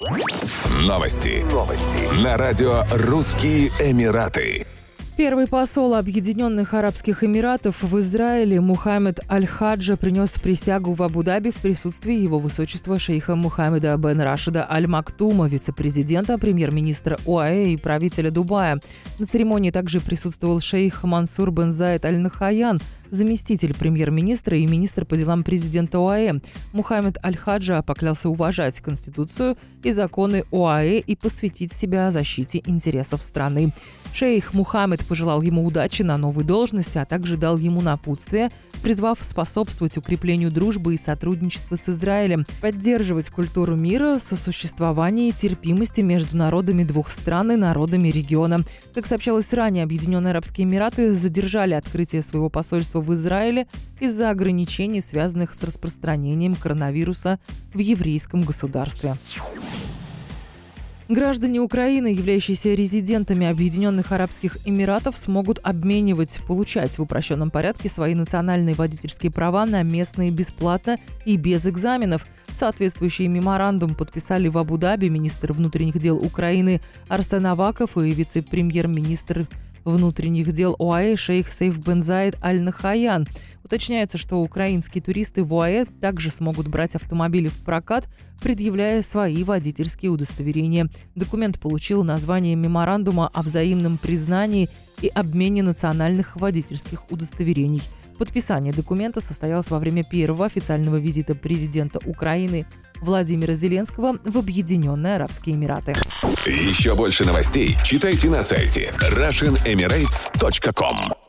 Новости. Новости. На радио «Русские Эмираты». Первый посол Объединенных Арабских Эмиратов в Израиле Мухаммед Аль-Хаджа принес присягу в Абу-Даби в присутствии его высочества шейха Мухаммеда бен Рашида Аль-Мактума, вице-президента, премьер-министра ОАЭ и правителя Дубая. На церемонии также присутствовал шейх Мансур бен Заид Аль-Нахаян, заместитель премьер-министра и министр по делам президента ОАЭ. Мухаммед Аль-Хаджа поклялся уважать Конституцию и законы ОАЭ и посвятить себя защите интересов страны. Шейх Мухаммед пожелал ему удачи на новой должности, а также дал ему напутствие, призвав способствовать укреплению дружбы и сотрудничества с Израилем, поддерживать культуру мира, сосуществования и терпимости между народами двух стран и народами региона. Как сообщалось ранее, Объединенные Арабские Эмираты задержали открытие своего посольства в Израиле из-за ограничений, связанных с распространением коронавируса в еврейском государстве. Граждане Украины, являющиеся резидентами Объединенных Арабских Эмиратов, смогут обменивать, получать в упрощенном порядке свои национальные водительские права на местные бесплатно и без экзаменов. Соответствующий меморандум подписали в Абу-Даби министр внутренних дел Украины Арсен Аваков и вице-премьер-министр внутренних дел ОАЭ шейх Сейф Бензаид Аль-Нахаян. Уточняется, что украинские туристы в ОАЭ также смогут брать автомобили в прокат, предъявляя свои водительские удостоверения. Документ получил название меморандума о взаимном признании и обмене национальных водительских удостоверений. Подписание документа состоялось во время первого официального визита президента Украины Владимира Зеленского в Объединенные Арабские Эмираты. Еще больше новостей читайте на сайте RussianEmirates.com